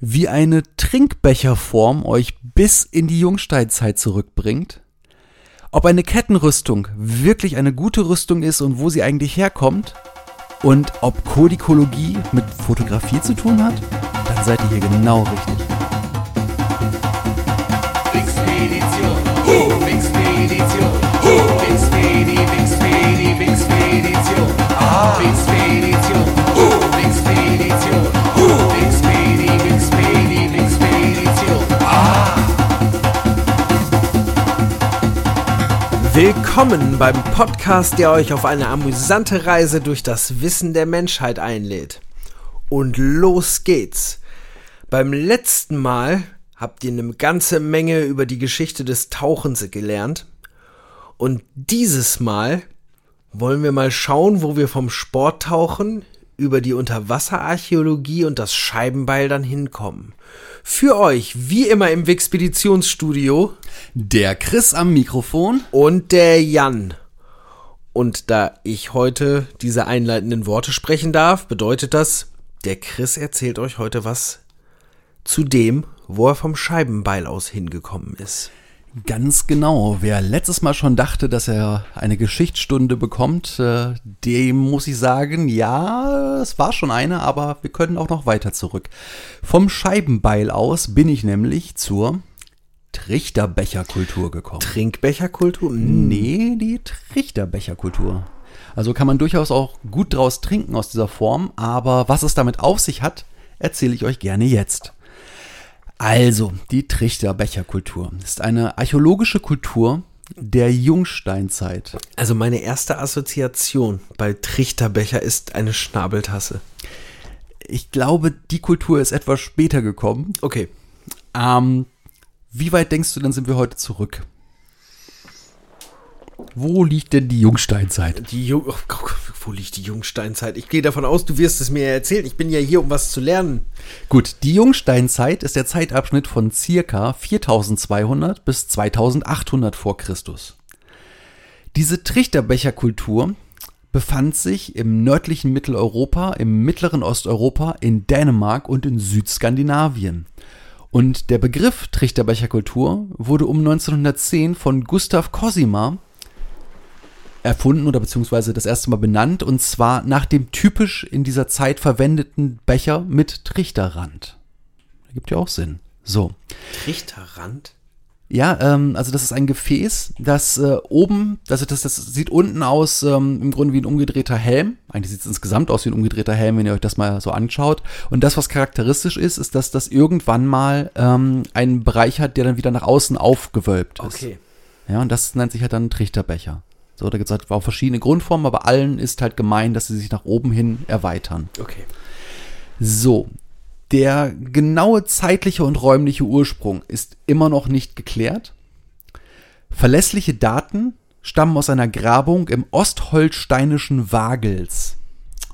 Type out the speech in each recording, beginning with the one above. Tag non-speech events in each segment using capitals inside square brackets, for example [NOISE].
wie eine Trinkbecherform euch bis in die Jungsteinzeit zurückbringt, ob eine Kettenrüstung wirklich eine gute Rüstung ist und wo sie eigentlich herkommt und ob Kodikologie mit Fotografie zu tun hat, dann seid ihr hier genau richtig. Wixpedition, uh, Wixpedition, Willkommen beim Podcast, der euch auf eine amüsante Reise durch das Wissen der Menschheit einlädt. Und los geht's. Beim letzten Mal habt ihr eine ganze Menge über die Geschichte des Tauchens gelernt. Und dieses Mal wollen wir mal schauen, wo wir vom Sporttauchen über die Unterwasserarchäologie und das Scheibenbeil dann hinkommen. Für euch, wie immer im Wixpeditionsstudio, Der Chris am Mikrofon. und der Jan. Und da ich heute diese einleitenden Worte sprechen darf, bedeutet das, der Chris erzählt euch heute was zu dem, wo er vom Scheibenbeil aus hingekommen ist. Ganz genau. Wer letztes Mal schon dachte, dass er eine Geschichtsstunde bekommt, äh, dem muss ich sagen, ja, es war schon eine, aber wir können auch noch weiter zurück. Vom Scheibenbeil aus bin ich nämlich zur Trichterbecherkultur gekommen. Trinkbecherkultur? Mm. Nee, die Trichterbecherkultur. Also kann man durchaus auch gut draus trinken aus dieser Form, aber was es damit auf sich hat, erzähle ich euch gerne jetzt. Also, die Trichterbecherkultur ist eine archäologische Kultur der Jungsteinzeit. Also meine erste Assoziation bei Trichterbecher ist eine Schnabeltasse. Ich glaube, die Kultur ist etwas später gekommen. Okay. Ähm, wie weit denkst du, dann sind wir heute zurück? Wo liegt denn die Jungsteinzeit? Die Jung oh, wo liegt die Jungsteinzeit? Ich gehe davon aus, du wirst es mir erzählen. Ich bin ja hier, um was zu lernen. Gut, die Jungsteinzeit ist der Zeitabschnitt von circa 4200 bis 2800 vor Christus. Diese Trichterbecherkultur befand sich im nördlichen Mitteleuropa, im mittleren Osteuropa, in Dänemark und in Südskandinavien. Und der Begriff Trichterbecherkultur wurde um 1910 von Gustav Cosima erfunden oder beziehungsweise das erste Mal benannt und zwar nach dem typisch in dieser Zeit verwendeten Becher mit Trichterrand. Gibt ja auch Sinn. So. Trichterrand? Ja, ähm, also das ist ein Gefäß, das äh, oben, also das, das sieht unten aus ähm, im Grunde wie ein umgedrehter Helm. Eigentlich sieht es insgesamt aus wie ein umgedrehter Helm, wenn ihr euch das mal so anschaut. Und das, was charakteristisch ist, ist, dass das irgendwann mal ähm, einen Bereich hat, der dann wieder nach außen aufgewölbt ist. Okay. Ja, und das nennt sich halt dann ein Trichterbecher. So, da gibt es halt auch verschiedene Grundformen, aber allen ist halt gemein, dass sie sich nach oben hin erweitern. Okay. So, der genaue zeitliche und räumliche Ursprung ist immer noch nicht geklärt. Verlässliche Daten stammen aus einer Grabung im ostholsteinischen Wagels.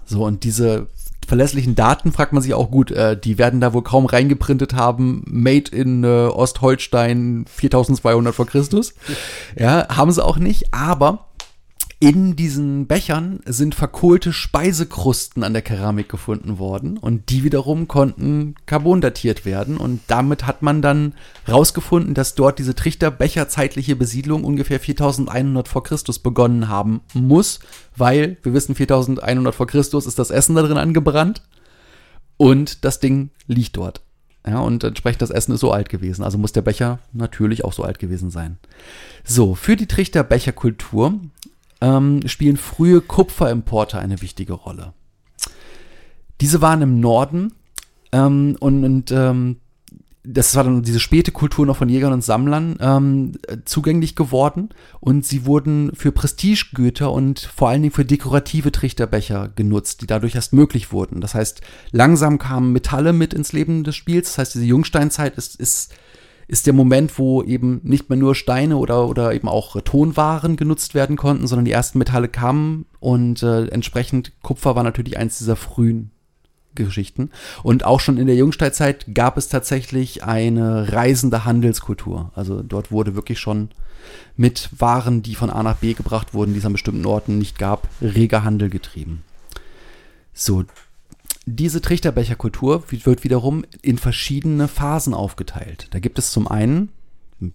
So, und diese verlässlichen Daten fragt man sich auch gut, äh, die werden da wohl kaum reingeprintet haben, made in äh, Ostholstein 4200 vor Christus. Ja, haben sie auch nicht, aber in diesen Bechern sind verkohlte Speisekrusten an der Keramik gefunden worden und die wiederum konnten carbondatiert werden und damit hat man dann rausgefunden, dass dort diese Trichterbecher zeitliche Besiedlung ungefähr 4100 vor Christus begonnen haben muss, weil wir wissen 4100 vor Christus ist das Essen da drin angebrannt und das Ding liegt dort. Ja, und entsprechend das Essen ist so alt gewesen. Also muss der Becher natürlich auch so alt gewesen sein. So, für die Trichterbecherkultur ähm, spielen frühe Kupferimporte eine wichtige Rolle. Diese waren im Norden ähm, und, und ähm, das war dann diese späte Kultur noch von Jägern und Sammlern ähm, zugänglich geworden und sie wurden für Prestigegüter und vor allen Dingen für dekorative Trichterbecher genutzt, die dadurch erst möglich wurden. Das heißt, langsam kamen Metalle mit ins Leben des Spiels. Das heißt, diese Jungsteinzeit ist, ist ist der Moment, wo eben nicht mehr nur Steine oder, oder eben auch Tonwaren genutzt werden konnten, sondern die ersten Metalle kamen und äh, entsprechend Kupfer war natürlich eins dieser frühen Geschichten. Und auch schon in der Jungsteinzeit gab es tatsächlich eine reisende Handelskultur. Also dort wurde wirklich schon mit Waren, die von A nach B gebracht wurden, die es an bestimmten Orten nicht gab, reger Handel getrieben. So, diese Trichterbecherkultur wird wiederum in verschiedene Phasen aufgeteilt. Da gibt es zum einen,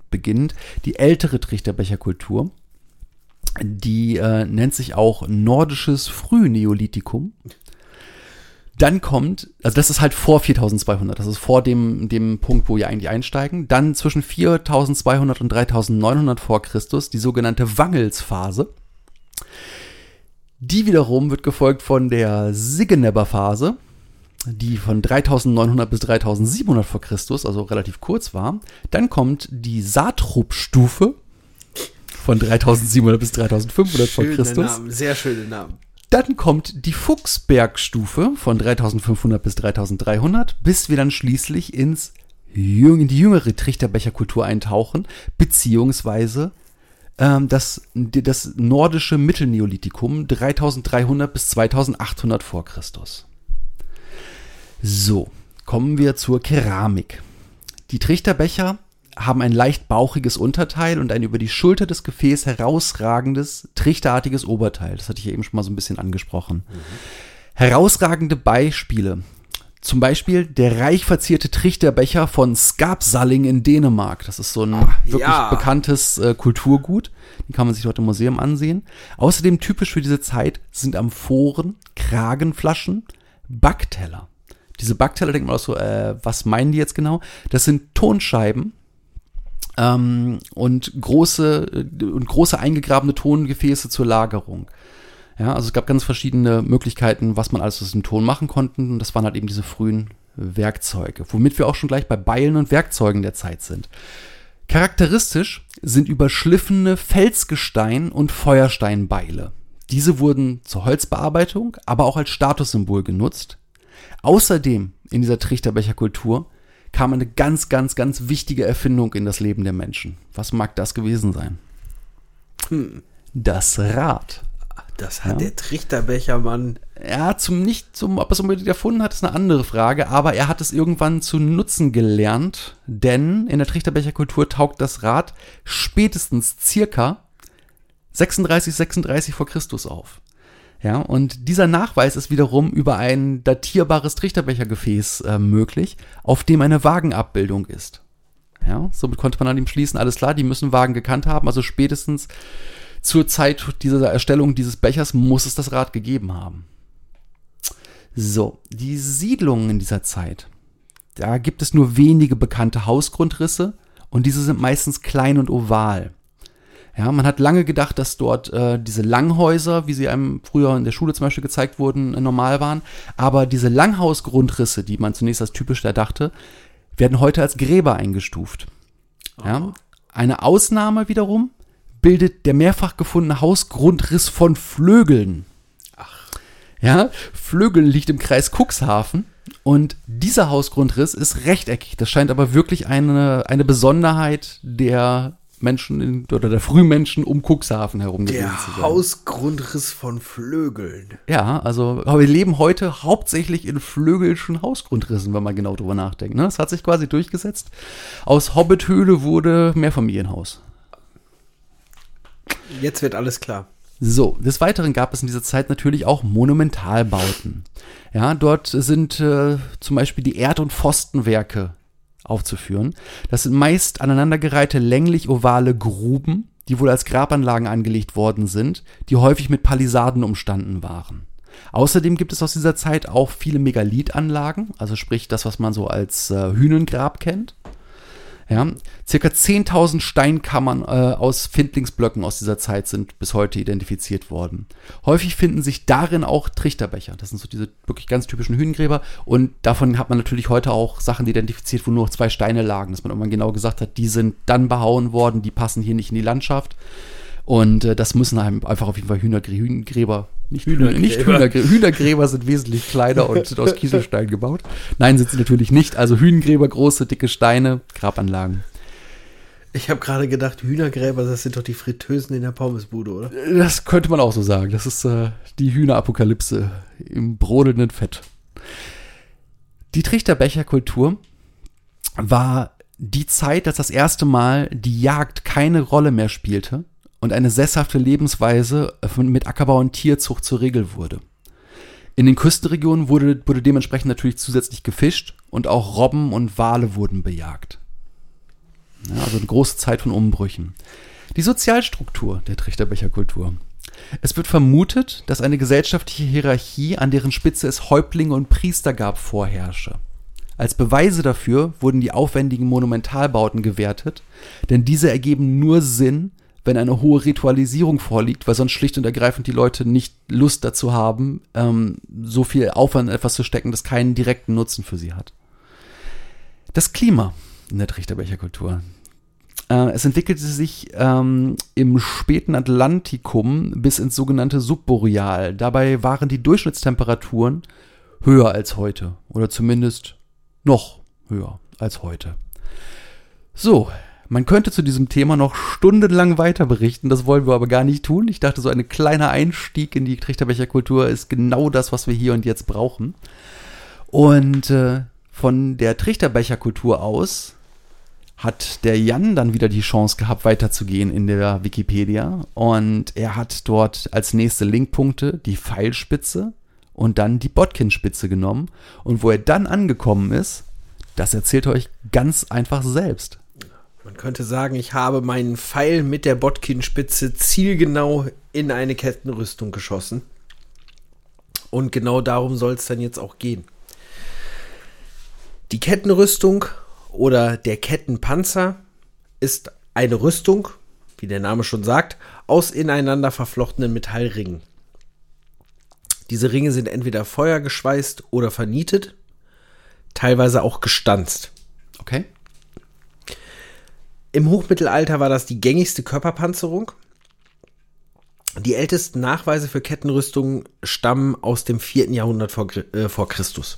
beginnend, die ältere Trichterbecherkultur. Die äh, nennt sich auch nordisches Frühneolithikum. Dann kommt, also das ist halt vor 4200, das ist vor dem, dem Punkt, wo wir eigentlich einsteigen. Dann zwischen 4200 und 3900 vor Christus die sogenannte Wangelsphase. Die wiederum wird gefolgt von der Siggeneber-Phase, die von 3900 bis 3700 vor Christus, also relativ kurz war. Dann kommt die Satrop-Stufe von 3700 bis 3500 vor Schöne Christus. Namen, sehr schöne Namen. Dann kommt die Fuchsbergstufe von 3500 bis 3300, bis wir dann schließlich ins in die jüngere Trichterbecherkultur eintauchen, beziehungsweise ähm, das, das nordische Mittelneolithikum 3300 bis 2800 vor Christus. So, kommen wir zur Keramik. Die Trichterbecher haben ein leicht bauchiges Unterteil und ein über die Schulter des Gefäßes herausragendes, trichterartiges Oberteil. Das hatte ich ja eben schon mal so ein bisschen angesprochen. Herausragende Beispiele. Zum Beispiel der reich verzierte Trichterbecher von Skapsalling in Dänemark. Das ist so ein wirklich ja. bekanntes äh, Kulturgut. Den kann man sich dort im Museum ansehen. Außerdem typisch für diese Zeit sind Amphoren, Kragenflaschen, Backteller. Diese Backteller denkt man auch so, äh, was meinen die jetzt genau? Das sind Tonscheiben, ähm, und große äh, und große eingegrabene Tongefäße zur Lagerung. Ja, also es gab ganz verschiedene Möglichkeiten, was man alles aus dem Ton machen konnte. Und das waren halt eben diese frühen Werkzeuge, womit wir auch schon gleich bei Beilen und Werkzeugen der Zeit sind. Charakteristisch sind überschliffene Felsgestein- und Feuersteinbeile. Diese wurden zur Holzbearbeitung, aber auch als Statussymbol genutzt. Außerdem in dieser Trichterbecherkultur kam eine ganz, ganz, ganz wichtige Erfindung in das Leben der Menschen. Was mag das gewesen sein? Das Rad. Das hat Ja. der Trichterbechermann. Ja, zum nicht zum, ob er es unbedingt erfunden hat, ist eine andere Frage, aber er hat es irgendwann zu nutzen gelernt, denn in der Trichterbecherkultur taugt das Rad spätestens circa 36, 36 vor Christus auf. Ja, und dieser Nachweis ist wiederum über ein datierbares Trichterbechergefäß äh, möglich, auf dem eine Wagenabbildung ist. Ja, somit konnte man an ihm schließen, alles klar, die müssen Wagen gekannt haben, also spätestens zur Zeit dieser Erstellung dieses Bechers muss es das Rad gegeben haben. So, die Siedlungen in dieser Zeit. Da gibt es nur wenige bekannte Hausgrundrisse und diese sind meistens klein und oval. Ja, man hat lange gedacht, dass dort äh, diese Langhäuser, wie sie einem früher in der Schule zum Beispiel gezeigt wurden, äh, normal waren. Aber diese Langhausgrundrisse, die man zunächst als typisch erdachte, werden heute als Gräber eingestuft. Ja, eine Ausnahme wiederum bildet der mehrfach gefundene Hausgrundriss von Flögeln. Ja, Flögeln liegt im Kreis Cuxhaven und dieser Hausgrundriss ist rechteckig. Das scheint aber wirklich eine, eine Besonderheit der Menschen in, oder der Frühmenschen um Cuxhaven herum gewesen Der zu sein. Hausgrundriss von Flögeln. Ja, also aber wir leben heute hauptsächlich in flögelschen Hausgrundrissen, wenn man genau drüber nachdenkt. Ne? Das hat sich quasi durchgesetzt. Aus Hobbithöhle wurde Mehrfamilienhaus. Jetzt wird alles klar. So, des Weiteren gab es in dieser Zeit natürlich auch Monumentalbauten. Ja, dort sind äh, zum Beispiel die Erd- und Pfostenwerke aufzuführen. Das sind meist aneinandergereihte länglich-ovale Gruben, die wohl als Grabanlagen angelegt worden sind, die häufig mit Palisaden umstanden waren. Außerdem gibt es aus dieser Zeit auch viele Megalithanlagen, also sprich das, was man so als äh, Hünengrab kennt. Ja, circa 10.000 Steinkammern äh, aus Findlingsblöcken aus dieser Zeit sind bis heute identifiziert worden. Häufig finden sich darin auch Trichterbecher. Das sind so diese wirklich ganz typischen Hünengräber. Und davon hat man natürlich heute auch Sachen identifiziert, wo nur noch zwei Steine lagen, dass man irgendwann genau gesagt hat, die sind dann behauen worden, die passen hier nicht in die Landschaft. Und äh, das müssen einem einfach auf jeden Fall Hühnergrä Hühnergräber, nicht Hühner, nicht Hühnergräber. Hühnergräber. Hühnergräber sind wesentlich kleiner und sind aus [LAUGHS] Kieselstein gebaut. Nein, sind sie natürlich nicht. Also Hühnengräber, große, dicke Steine, Grabanlagen. Ich habe gerade gedacht, Hühnergräber, das sind doch die Fritteusen in der Pommesbude, oder? Das könnte man auch so sagen. Das ist äh, die Hühnerapokalypse im brodelnden Fett. Die Trichterbecherkultur war die Zeit, dass das erste Mal die Jagd keine Rolle mehr spielte und eine sesshafte Lebensweise von- mit Ackerbau und Tierzucht zur Regel wurde. In den Küstenregionen wurde, wurde dementsprechend natürlich zusätzlich gefischt und auch Robben und Wale wurden bejagt. Ja, also eine große Zeit von Umbrüchen. Die Sozialstruktur der Trichterbecherkultur. Es wird vermutet, dass eine gesellschaftliche Hierarchie, an deren Spitze es Häuptlinge und Priester gab, vorherrsche. Als Beweise dafür wurden die aufwendigen Monumentalbauten gewertet, denn diese ergeben nur Sinn, wenn eine hohe Ritualisierung vorliegt, weil sonst schlicht und ergreifend die Leute nicht Lust dazu haben, ähm, so viel Aufwand in etwas zu stecken, das keinen direkten Nutzen für sie hat. Das Klima in der Trichterbecherkultur. Äh, es entwickelte sich ähm, im späten Atlantikum bis ins sogenannte Subboreal. Dabei waren die Durchschnittstemperaturen höher als heute. Oder zumindest noch höher als heute. So, man könnte zu diesem Thema noch stundenlang weiter berichten, das wollen wir aber gar nicht tun. Ich dachte, so ein kleiner Einstieg in die Trichterbecherkultur ist genau das, was wir hier und jetzt brauchen. Und äh, von der Trichterbecherkultur aus hat der Jan dann wieder die Chance gehabt, weiterzugehen in der Wikipedia. Und er hat dort als nächste Linkpunkte die Pfeilspitze und dann die Botkin-Spitze genommen. Und wo er dann angekommen ist, das erzählt er euch ganz einfach selbst. Man könnte sagen, ich habe meinen Pfeil mit der Botkin-Spitze zielgenau in eine Kettenrüstung geschossen. Und genau darum soll es dann jetzt auch gehen. Die Kettenrüstung oder der Kettenpanzer ist eine Rüstung, wie der Name schon sagt, aus ineinander verflochtenen Metallringen. Diese Ringe sind entweder feuergeschweißt oder vernietet, teilweise auch gestanzt. Okay? Im Hochmittelalter war das die gängigste Körperpanzerung. Die ältesten Nachweise für Kettenrüstungen stammen aus dem 4. Jahrhundert vor, äh, vor Christus.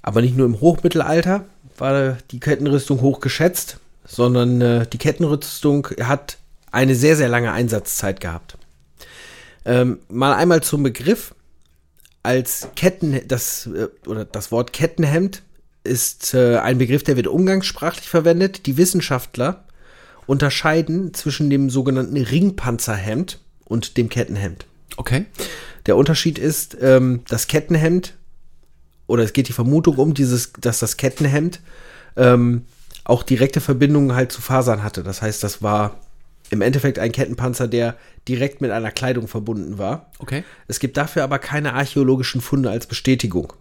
Aber nicht nur im Hochmittelalter war die Kettenrüstung hoch geschätzt, sondern äh, die Kettenrüstung hat eine sehr, sehr lange Einsatzzeit gehabt. Ähm, mal einmal zum Begriff. Als Ketten, das, äh, oder das Wort Kettenhemd ist äh, ein Begriff, der wird umgangssprachlich verwendet. Die Wissenschaftler unterscheiden zwischen dem sogenannten Ringpanzerhemd und dem Kettenhemd. Okay. Der Unterschied ist, ähm, das Kettenhemd, oder es geht die Vermutung um, dieses, dass das Kettenhemd ähm, auch direkte Verbindungen halt zu Fasern hatte. Das heißt, das war im Endeffekt ein Kettenpanzer, der direkt mit einer Kleidung verbunden war. Okay. Es gibt dafür aber keine archäologischen Funde als Bestätigung.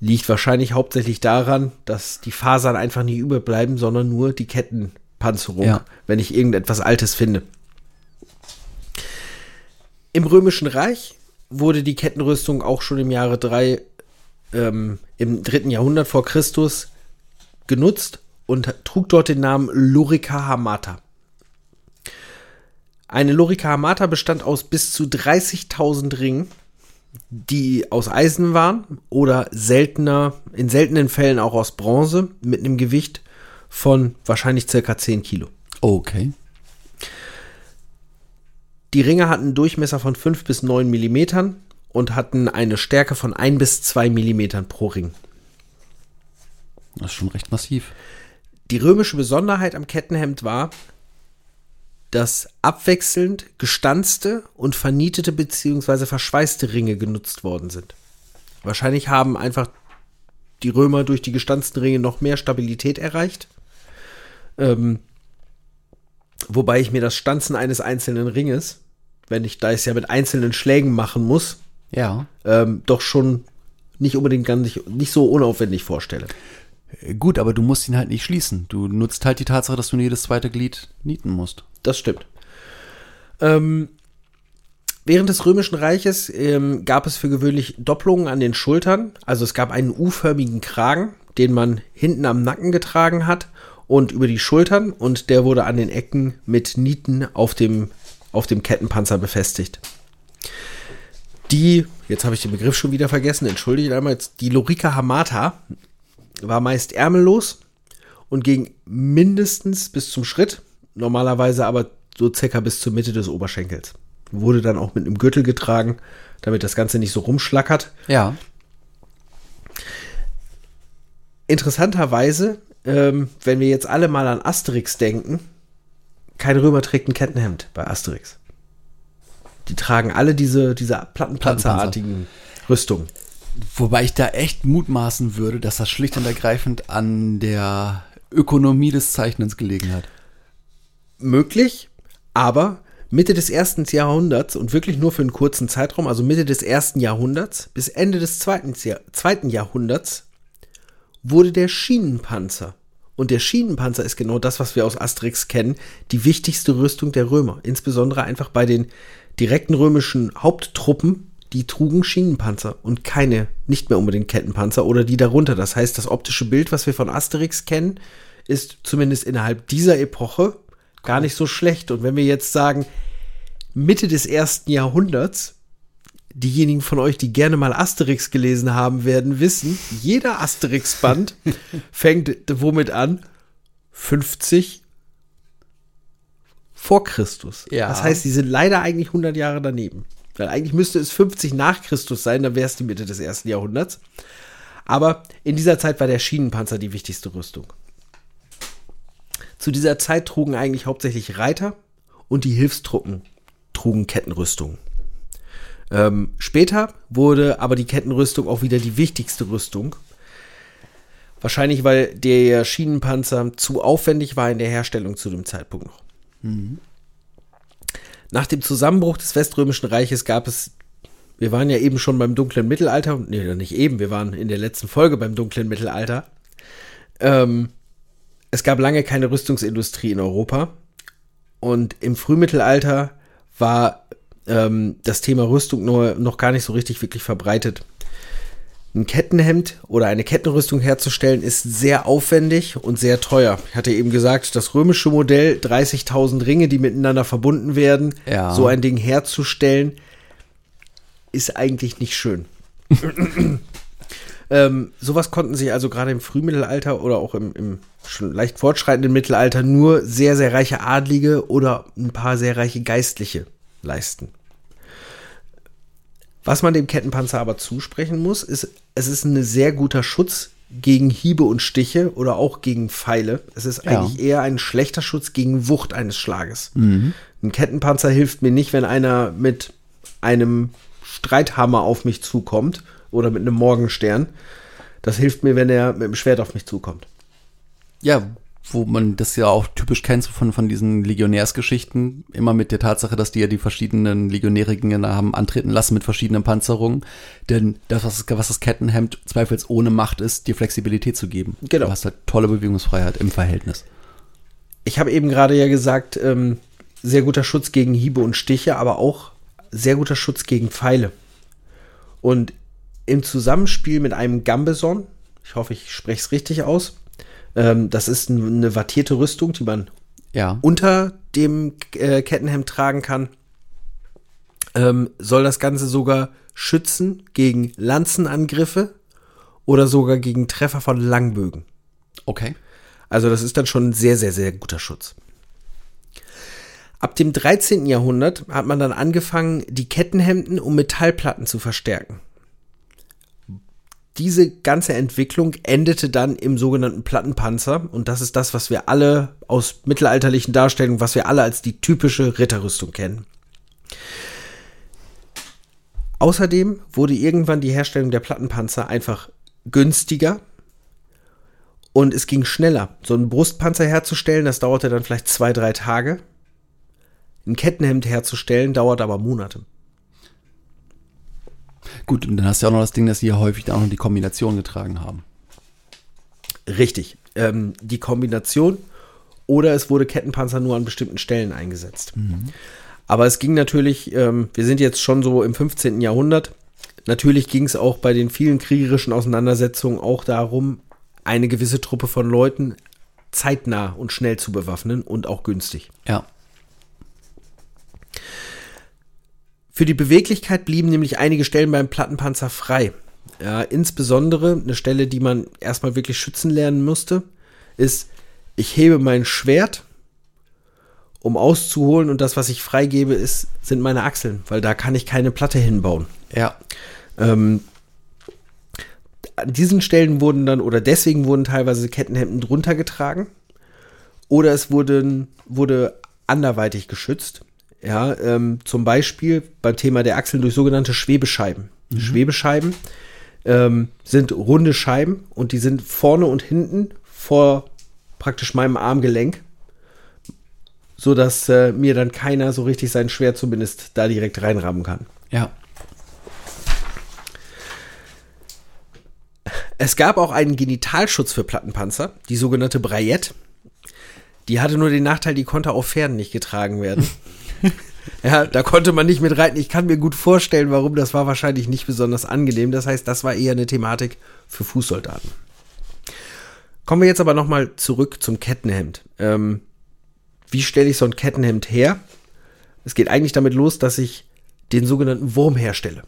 Liegt wahrscheinlich hauptsächlich daran, dass die Fasern einfach nicht überbleiben, sondern nur die Kettenpanzerung, Ja. wenn ich irgendetwas Altes finde. Im Römischen Reich wurde die Kettenrüstung auch schon im Jahre 3, ähm, im dritten Jahrhundert vor Christus genutzt und trug dort den Namen Lorica Hamata. Eine Lorica Hamata bestand aus bis zu 30.000 Ringen, die aus Eisen waren oder seltener, in seltenen Fällen auch aus Bronze mit einem Gewicht von wahrscheinlich circa 10 Kilo. Okay. Die Ringe hatten einen Durchmesser von 5 bis 9 Millimetern und hatten eine Stärke von 1 bis 2 Millimetern pro Ring. Das ist schon recht massiv. Die römische Besonderheit am Kettenhemd war, dass abwechselnd gestanzte und vernietete bzw. verschweißte Ringe genutzt worden sind. Wahrscheinlich haben einfach die Römer durch die gestanzten Ringe noch mehr Stabilität erreicht. Ähm, wobei ich mir das Stanzen eines einzelnen Ringes, wenn ich da es ja mit einzelnen Schlägen machen muss, Ja. ähm, doch schon nicht unbedingt ganz nicht, nicht so unaufwendig vorstelle. Äh, Gut, aber du musst ihn halt nicht schließen. Du nutzt halt die Tatsache, dass du jedes zweite Glied nieten musst. Das stimmt. Ähm, während des Römischen Reiches ähm, gab es für gewöhnlich Doppelungen an den Schultern. Also es gab einen U-förmigen Kragen, den man hinten am Nacken getragen hat und über die Schultern und der wurde an den Ecken mit Nieten auf dem, auf dem Kettenpanzer befestigt. Die, jetzt habe ich den Begriff schon wieder vergessen, entschuldigt einmal, jetzt, die Lorica Hamata war meist ärmellos und ging mindestens bis zum Schritt, normalerweise aber so circa bis zur Mitte des Oberschenkels. Wurde dann auch mit einem Gürtel getragen, damit das Ganze nicht so rumschlackert. Ja. Interessanterweise, ähm, wenn wir jetzt alle mal an Asterix denken, kein Römer trägt ein Kettenhemd bei Asterix. Die tragen alle diese, diese Plattenpanzerartigen Rüstungen. Wobei ich da echt mutmaßen würde, dass das schlicht und ergreifend an der Ökonomie des Zeichnens gelegen hat. Möglich, aber Mitte des ersten Jahrhunderts und wirklich nur für einen kurzen Zeitraum, also Mitte des ersten Jahrhunderts bis Ende des zweiten, Jahr, zweiten Jahrhunderts, wurde der Schienenpanzer. Und der Schienenpanzer ist genau das, was wir aus Asterix kennen, die wichtigste Rüstung der Römer. Insbesondere einfach bei den direkten römischen Haupttruppen, die trugen Schienenpanzer und keine, nicht mehr unbedingt Kettenpanzer oder die darunter. Das heißt, das optische Bild, was wir von Asterix kennen, ist zumindest innerhalb dieser Epoche gar nicht so schlecht. Und wenn wir jetzt sagen, Mitte des ersten Jahrhunderts, diejenigen von euch, die gerne mal Asterix gelesen haben, werden wissen, jeder Asterix-Band [LAUGHS] fängt womit an? 50 vor Christus. Ja. Das heißt, die sind leider eigentlich 100 Jahre daneben. Weil eigentlich müsste es 50 nach Christus sein, dann wäre es die Mitte des ersten Jahrhunderts. Aber in dieser Zeit war der Schienenpanzer die wichtigste Rüstung. Zu dieser Zeit trugen eigentlich hauptsächlich Reiter und die Hilfstruppen trugen Kettenrüstung. Ähm, später wurde aber die Kettenrüstung auch wieder die wichtigste Rüstung. Wahrscheinlich, weil der Schienenpanzer zu aufwendig war in der Herstellung zu dem Zeitpunkt noch. Nach dem Zusammenbruch des Weströmischen Reiches gab es, wir waren ja eben schon beim dunklen Mittelalter, nee, nicht eben, wir waren in der letzten Folge beim dunklen Mittelalter. Ähm, es gab lange keine Rüstungsindustrie in Europa. Und im Frühmittelalter war ähm, das Thema Rüstung nur, noch gar nicht so richtig wirklich verbreitet. Ein Kettenhemd oder eine Kettenrüstung herzustellen ist sehr aufwendig und sehr teuer. Ich hatte eben gesagt, das römische Modell, 30.000 Ringe, die miteinander verbunden werden, Ja. so ein Ding herzustellen, ist eigentlich nicht schön. Ähm, sowas konnten sich also gerade im Frühmittelalter oder auch im, im schon leicht fortschreitenden Mittelalter nur sehr, sehr reiche Adlige oder ein paar sehr reiche Geistliche leisten. Was man dem Kettenpanzer aber zusprechen muss, ist, es ist ein sehr guter Schutz gegen Hiebe und Stiche oder auch gegen Pfeile. Es ist Ja. eigentlich eher ein schlechter Schutz gegen Wucht eines Schlages. Ein Kettenpanzer hilft mir nicht, wenn einer mit einem Streithammer auf mich zukommt oder mit einem Morgenstern. Das hilft mir, wenn er mit dem Schwert auf mich zukommt. Ja, wo man das ja auch typisch kennt so von, von diesen Legionärsgeschichten, immer mit der Tatsache, dass die ja die verschiedenen Legionäre gegeneinander haben antreten lassen mit verschiedenen Panzerungen. Denn das, was, was das Kettenhemd zweifelsohne macht, ist, dir Flexibilität zu geben. Genau. Du hast halt tolle Bewegungsfreiheit im Verhältnis. Ich habe eben gerade ja gesagt, ähm, sehr guter Schutz gegen Hiebe und Stiche, aber auch sehr guter Schutz gegen Pfeile. Und im Zusammenspiel mit einem Gambeson, ich hoffe, ich spreche es richtig aus, ähm, das ist eine wattierte Rüstung, die man Ja. unter dem äh, Kettenhemd tragen kann, ähm, soll das Ganze sogar schützen gegen Lanzenangriffe oder sogar gegen Treffer von Langbögen. Okay. Also das ist dann schon ein sehr, sehr, sehr guter Schutz. Ab dem 13. Jahrhundert hat man dann angefangen, die Kettenhemden um Metallplatten zu verstärken. Diese ganze Entwicklung endete dann im sogenannten Plattenpanzer und das ist das, was wir alle aus mittelalterlichen Darstellungen, was wir alle als die typische Ritterrüstung kennen. Außerdem wurde irgendwann die Herstellung der Plattenpanzer einfach günstiger und es ging schneller. So einen Brustpanzer herzustellen, das dauerte dann vielleicht zwei, drei Tage. Ein Kettenhemd herzustellen, dauert aber Monate. Gut, und dann hast du ja auch noch das Ding, dass sie ja häufig dann auch noch die Kombination getragen haben. Richtig. Ähm, die Kombination oder es wurde Kettenpanzer nur an bestimmten Stellen eingesetzt. Aber es ging natürlich, ähm, wir sind jetzt schon so im 15. Jahrhundert. Natürlich ging es auch bei den vielen kriegerischen Auseinandersetzungen auch darum, eine gewisse Truppe von Leuten zeitnah und schnell zu bewaffnen und auch günstig. Ja. Für die Beweglichkeit blieben nämlich einige Stellen beim Plattenpanzer frei. Ja, insbesondere eine Stelle, die man erstmal wirklich schützen lernen musste, ist ich hebe mein Schwert, um auszuholen und das, was ich freigebe, ist, sind meine Achseln, weil da kann ich keine Platte hinbauen. Ja. Ähm, an diesen Stellen wurden dann, oder deswegen wurden teilweise Kettenhemden drunter getragen. Oder es wurden, wurde anderweitig geschützt. Ja, ähm, zum Beispiel beim Thema der Achseln durch sogenannte Schwebescheiben. Schwebescheiben ähm, sind runde Scheiben und die sind vorne und hinten vor praktisch meinem Armgelenk, so dass äh, mir dann keiner so richtig sein Schwert zumindest da direkt reinrammen kann. Ja. Es gab auch einen Genitalschutz für Plattenpanzer, die sogenannte Braillette. Die hatte nur den Nachteil, die konnte auf Pferden nicht getragen werden. [LAUGHS] [LAUGHS] ja, da konnte man nicht mit reiten. Ich kann mir gut vorstellen, warum. Das war wahrscheinlich nicht besonders angenehm. Das heißt, das war eher eine Thematik für Fußsoldaten. Kommen wir jetzt aber nochmal zurück zum Kettenhemd. Ähm, wie stelle ich so ein Kettenhemd her? Es geht eigentlich damit los, dass ich den sogenannten Wurm herstelle.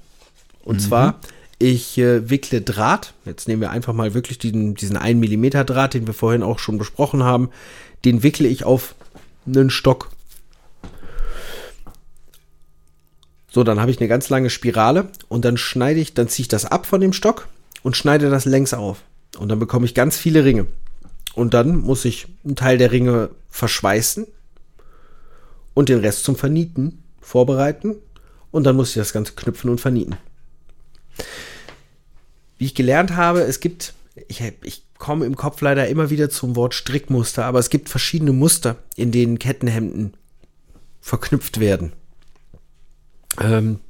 Und zwar, ich äh, wickle Draht, jetzt nehmen wir einfach mal wirklich diesen, diesen 1 mm Draht, den wir vorhin auch schon besprochen haben, den wickle ich auf einen Stock. So, dann habe ich eine ganz lange Spirale und dann schneide ich, dann ziehe ich das ab von dem Stock und schneide das längs auf. Und dann bekomme ich ganz viele Ringe. Und dann muss ich einen Teil der Ringe verschweißen und den Rest zum Vernieten vorbereiten. Und dann muss ich das Ganze knüpfen und vernieten. Wie ich gelernt habe, es gibt, ich, ich komme im Kopf leider immer wieder zum Wort Strickmuster, aber es gibt verschiedene Muster, in denen Kettenhemden verknüpft werden. Ähm,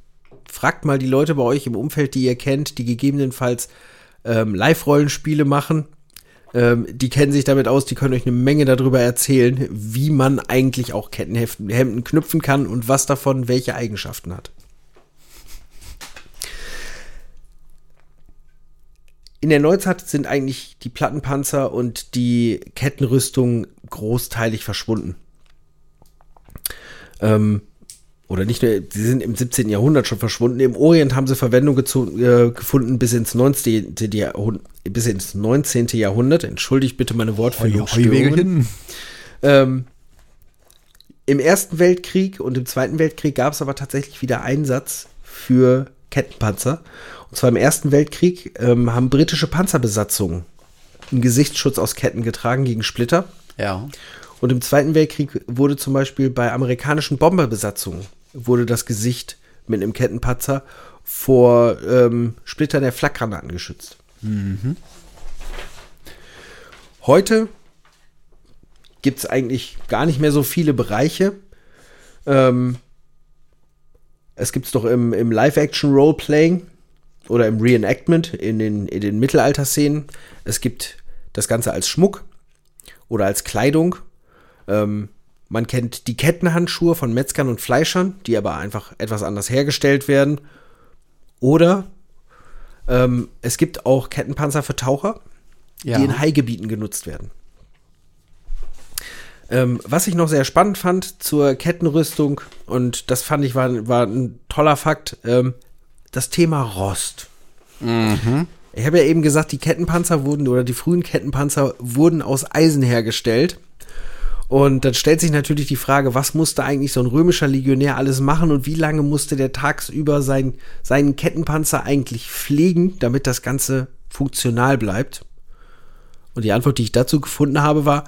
fragt mal die Leute bei euch im Umfeld, die ihr kennt, die gegebenenfalls ähm, Live-Rollenspiele machen. Ähm, die kennen sich damit aus, die können euch eine Menge darüber erzählen, wie man eigentlich auch Kettenhemden Hemden knüpfen kann und was davon welche Eigenschaften hat. In der Neuzeit sind eigentlich die Plattenpanzer und die Kettenrüstung großteilig verschwunden. Ähm, oder nicht nur, sie sind im 17. Jahrhundert schon verschwunden. Im Orient haben sie Verwendung äh, gefunden bis ins 19. Jahrhundert, bis ins 19. Jahrhundert. Entschuldigt bitte meine Wortfindungsstörungen. Ähm, Im Ersten Weltkrieg und im Zweiten Weltkrieg gab es aber tatsächlich wieder Einsatz für Kettenpanzer. Und zwar im Ersten Weltkrieg ähm, haben britische Panzerbesatzungen einen Gesichtsschutz aus Ketten getragen gegen Splitter. Ja. Und im Zweiten Weltkrieg wurde zum Beispiel bei amerikanischen Bomberbesatzungen wurde das Gesicht mit einem Kettenpanzer vor ähm, Splittern der Flakgranaten geschützt. Heute gibt es eigentlich gar nicht mehr so viele Bereiche. Ähm, es gibt es doch im, im Live-Action-Roleplaying oder im Reenactment in den, in den Mittelalter-Szenen. Es gibt das Ganze als Schmuck oder als Kleidung. Ähm, man kennt die Kettenhandschuhe von Metzgern und Fleischern, die aber einfach etwas anders hergestellt werden. Oder ähm, es gibt auch Kettenpanzer für Taucher, Ja. die in Haigebieten genutzt werden. Ähm, was ich noch sehr spannend fand zur Kettenrüstung, und das fand ich war, war ein toller Fakt, ähm, das Thema Rost. Ich habe ja eben gesagt, die Kettenpanzer wurden oder die frühen Kettenpanzer wurden aus Eisen hergestellt. Und dann stellt sich natürlich die Frage, was musste eigentlich so ein römischer Legionär alles machen und wie lange musste der tagsüber sein, seinen Kettenpanzer eigentlich pflegen, damit das Ganze funktional bleibt? Und die Antwort, die ich dazu gefunden habe, war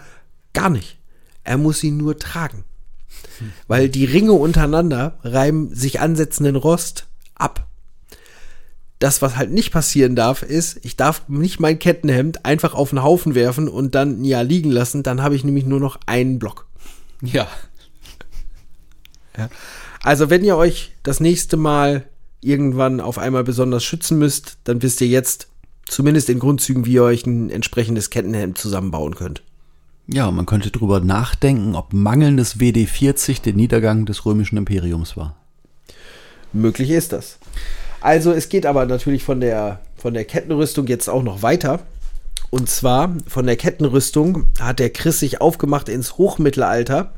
gar nicht. Er muss ihn nur tragen. Weil die Ringe untereinander reiben sich ansetzenden Rost ab. Das, was halt nicht passieren darf, ist, ich darf nicht mein Kettenhemd einfach auf den Haufen werfen und dann Jahr liegen lassen. Dann habe ich nämlich nur noch einen Block. Ja. Also, wenn ihr euch das nächste Mal irgendwann auf einmal besonders schützen müsst, dann wisst ihr jetzt zumindest in Grundzügen, wie ihr euch ein entsprechendes Kettenhemd zusammenbauen könnt. Ja, man könnte drüber nachdenken, ob mangelndes WD-40 der Niedergang des römischen Imperiums war. Möglich ist das. Also es geht aber natürlich von der, von der Kettenrüstung jetzt auch noch weiter. Und zwar von der Kettenrüstung hat der Chris sich aufgemacht ins Hochmittelalter,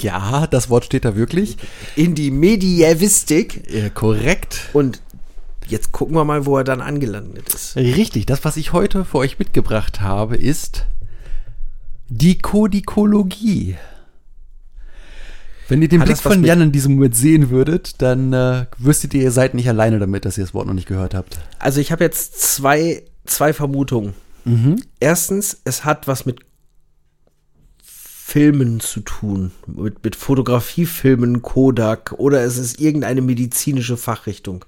Ja, das Wort steht da wirklich. in die Mediävistik. Äh, korrekt. Und jetzt gucken wir mal, wo er dann angelandet ist. Richtig, das, was ich heute für euch mitgebracht habe, ist Die Kodikologie. Wenn ihr den Blick von Jan in diesem Moment sehen würdet, dann äh, wüsstet ihr, ihr seid nicht alleine damit, dass ihr das Wort noch nicht gehört habt. Also ich habe jetzt zwei, zwei Vermutungen. Erstens, es hat was mit Filmen zu tun, mit, mit Fotografiefilmen, Kodak oder es ist irgendeine medizinische Fachrichtung.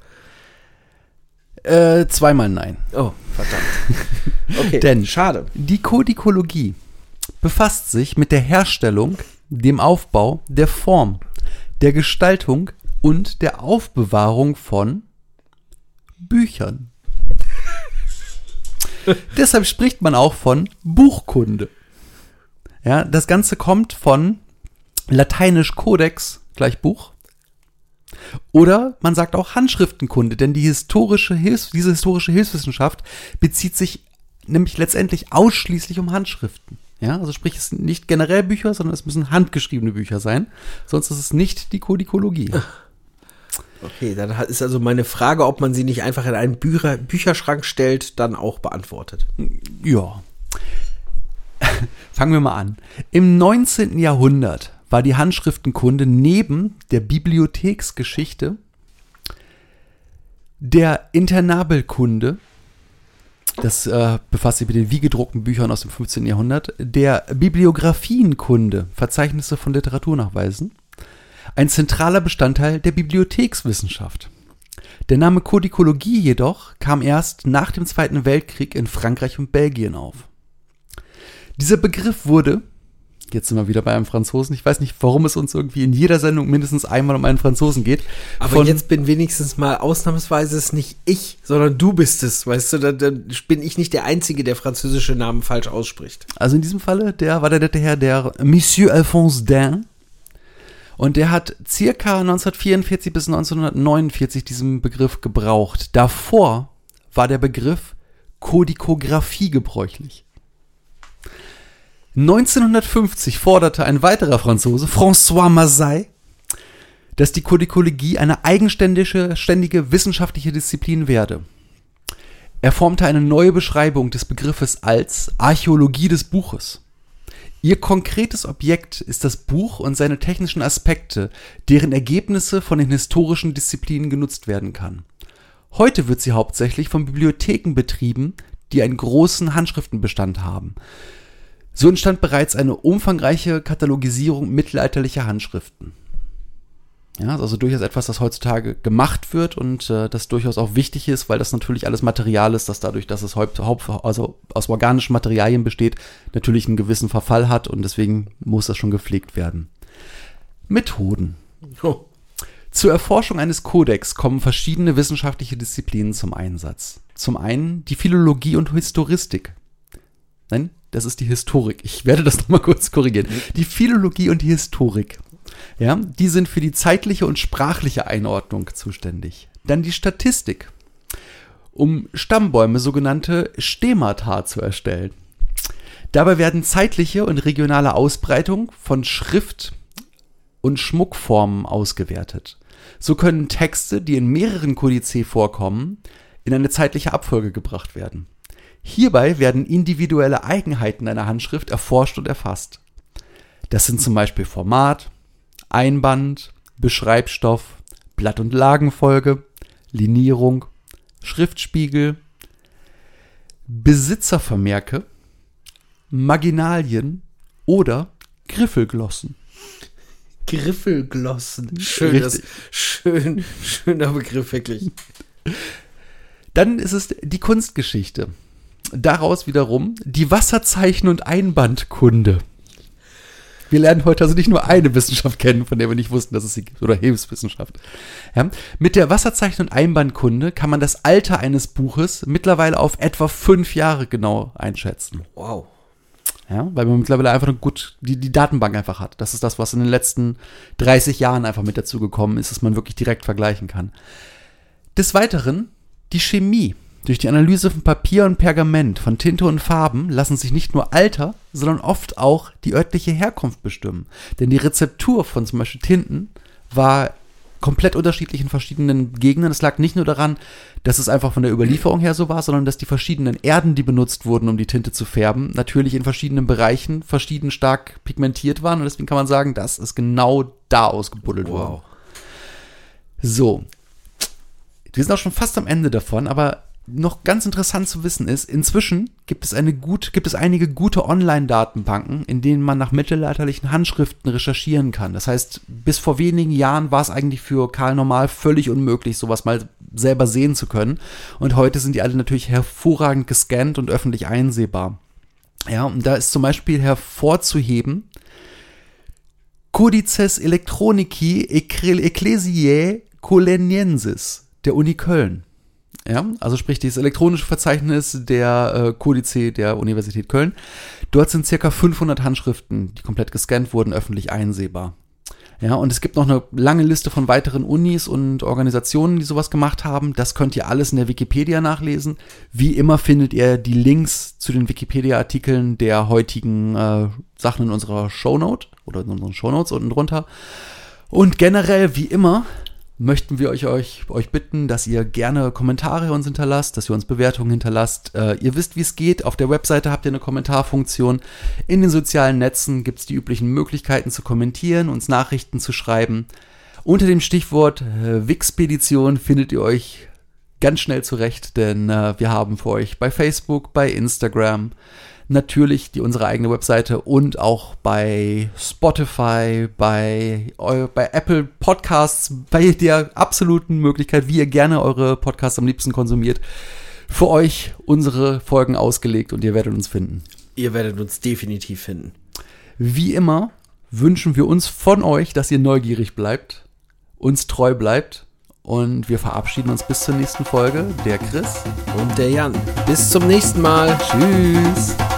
Äh, zweimal nein. Oh, verdammt. [LAUGHS] Okay, Denn- schade. Die Kodikologie befasst sich mit der Herstellung, dem Aufbau, der Form, der Gestaltung und der Aufbewahrung von Büchern. [LAUGHS] Deshalb spricht man auch von Buchkunde. Ja, das Ganze kommt von lateinisch Codex gleich Buch. Oder man sagt auch Handschriftenkunde, denn die historische Hilfs diese historische Hilfswissenschaft bezieht sich nämlich letztendlich ausschließlich um Handschriften. Ja, also sprich, es sind nicht generell Bücher, sondern es müssen handgeschriebene Bücher sein. Sonst ist es nicht die Kodikologie. [LAUGHS] Okay, dann ist also meine Frage, ob man sie nicht einfach in einen Bücher, Bücherschrank stellt, dann auch beantwortet. Ja. [LAUGHS] Fangen wir mal an. Im 19. Jahrhundert war die Handschriftenkunde neben der Bibliotheksgeschichte, der Internabelkunde, das äh, befasst sich mit den wie gedruckten Büchern aus dem 15. Jahrhundert, der Bibliographienkunde, Verzeichnisse von Literaturnachweisen, ein zentraler Bestandteil der Bibliothekswissenschaft. Der Name Kodikologie jedoch kam erst nach dem Zweiten Weltkrieg in Frankreich und Belgien auf. Dieser Begriff wurde, jetzt sind wir wieder bei einem Franzosen, ich weiß nicht, warum es uns irgendwie in jeder Sendung mindestens einmal um einen Franzosen geht. Aber von- jetzt bin wenigstens mal ausnahmsweise es nicht ich, sondern du bist es, weißt du, dann, dann bin ich nicht der Einzige, der französische Namen falsch ausspricht. Also in diesem Falle, der war der nette Herr, der Monsieur Alphonse Dain. Und der hat circa 1944 bis 1949 diesen Begriff gebraucht. Davor war der Begriff Kodikographie gebräuchlich. 1950 forderte ein weiterer Franzose, François Mazzei, dass die Kodikologie eine eigenständige ständige wissenschaftliche Disziplin werde. Er formte eine neue Beschreibung des Begriffes als Archäologie des Buches. Ihr konkretes Objekt ist das Buch und seine technischen Aspekte, deren Ergebnisse von den historischen Disziplinen genutzt werden kann. Heute wird sie hauptsächlich von Bibliotheken betrieben, die einen großen Handschriftenbestand haben. So entstand bereits eine umfangreiche Katalogisierung mittelalterlicher Handschriften. Ja, ist also durchaus etwas, das heutzutage gemacht wird und äh, das durchaus auch wichtig ist, weil das natürlich alles Material ist, das dadurch, dass es haupt, haupt, also aus organischen Materialien besteht, natürlich einen gewissen Verfall hat und deswegen muss das schon gepflegt werden. Methoden. Oh. Zur Erforschung eines Kodex kommen verschiedene wissenschaftliche Disziplinen zum Einsatz. Zum einen die Philologie und Historistik. Nein, das ist die Historik. Ich werde das [LAUGHS] nochmal kurz korrigieren. Die Philologie und die Historik. Ja, die sind für die zeitliche und sprachliche Einordnung zuständig. Dann die Statistik, um Stammbäume, sogenannte Stemata, zu erstellen. Dabei werden zeitliche und regionale Ausbreitung von Schrift und Schmuckformen ausgewertet. So können Texte, die in mehreren Kodizee vorkommen, in eine zeitliche Abfolge gebracht werden. Hierbei werden individuelle Eigenheiten einer Handschrift erforscht und erfasst. Das sind zum Beispiel Format, Einband, Beschreibstoff, Blatt- und Lagenfolge, Linierung, Schriftspiegel, Besitzervermerke, Marginalien oder Griffelglossen. Griffelglossen. Schön, das, schön, schöner Begriff, wirklich. Dann ist es die Kunstgeschichte. Daraus wiederum die Wasserzeichen- und Einbandkunde. Wir lernen heute also nicht nur eine Wissenschaft kennen, von der wir nicht wussten, dass es sie gibt, oder Hilfswissenschaft. Ja, mit der Wasserzeichen- und Einbandkunde kann man das Alter eines Buches mittlerweile auf etwa fünf Jahre genau einschätzen. Wow. Ja, weil man mittlerweile einfach nur gut die, die Datenbank einfach hat. Das ist das, was in den letzten 30 Jahren einfach mit dazu gekommen ist, dass man wirklich direkt vergleichen kann. Des Weiteren die Chemie. Durch die Analyse von Papier und Pergament, von Tinte und Farben lassen sich nicht nur Alter, sondern oft auch die örtliche Herkunft bestimmen. Denn die Rezeptur von zum Beispiel Tinten war komplett unterschiedlich in verschiedenen Gegenden. Das lag nicht nur daran, dass es einfach von der Überlieferung her so war, sondern dass die verschiedenen Erden, die benutzt wurden, um die Tinte zu färben, natürlich in verschiedenen Bereichen verschieden stark pigmentiert waren. Und deswegen kann man sagen, das ist genau da ausgebuddelt worden. So. Wir sind auch schon fast am Ende davon, aber noch ganz interessant zu wissen ist, inzwischen gibt es eine gut, gibt es einige gute Online-Datenbanken, in denen man nach mittelalterlichen Handschriften recherchieren kann. Das heißt, bis vor wenigen Jahren war es eigentlich für Karl Normal völlig unmöglich, sowas mal selber sehen zu können. Und heute sind die alle natürlich hervorragend gescannt und öffentlich einsehbar. Ja, und da ist zum Beispiel hervorzuheben, Codices Electronici Ecclesiae Coleniensis der Uni Köln. Ja, also sprich dieses elektronische Verzeichnis der äh, Kodice der Universität Köln. Dort sind circa 500 Handschriften, die komplett gescannt wurden, öffentlich einsehbar. Ja, und es gibt noch eine lange Liste von weiteren Unis und Organisationen, die sowas gemacht haben. Das könnt ihr alles in der Wikipedia nachlesen. Wie immer findet ihr die Links zu den Wikipedia-Artikeln der heutigen äh, Sachen in unserer Shownote oder in unseren Shownotes unten drunter. Und generell, wie immer, möchten wir euch, euch, euch bitten, dass ihr gerne Kommentare uns hinterlasst, dass ihr uns Bewertungen hinterlasst. Äh, ihr wisst, wie es geht. Auf der Webseite habt ihr eine Kommentarfunktion. In den sozialen Netzen gibt es die üblichen Möglichkeiten zu kommentieren, uns Nachrichten zu schreiben. Unter dem Stichwort äh, Wixpedition findet ihr euch ganz schnell zurecht, denn äh, wir haben für euch bei Facebook, bei Instagram, natürlich die unsere eigene Webseite und auch bei Spotify, bei, bei Apple Podcasts, bei der absoluten Möglichkeit, wie ihr gerne eure Podcasts am liebsten konsumiert, für euch unsere Folgen ausgelegt und ihr werdet uns finden. Ihr werdet uns definitiv finden. Wie immer wünschen wir uns von euch, dass ihr neugierig bleibt, uns treu bleibt und wir verabschieden uns bis zur nächsten Folge. Der Chris. Und der Jan. Bis zum nächsten Mal. Tschüss.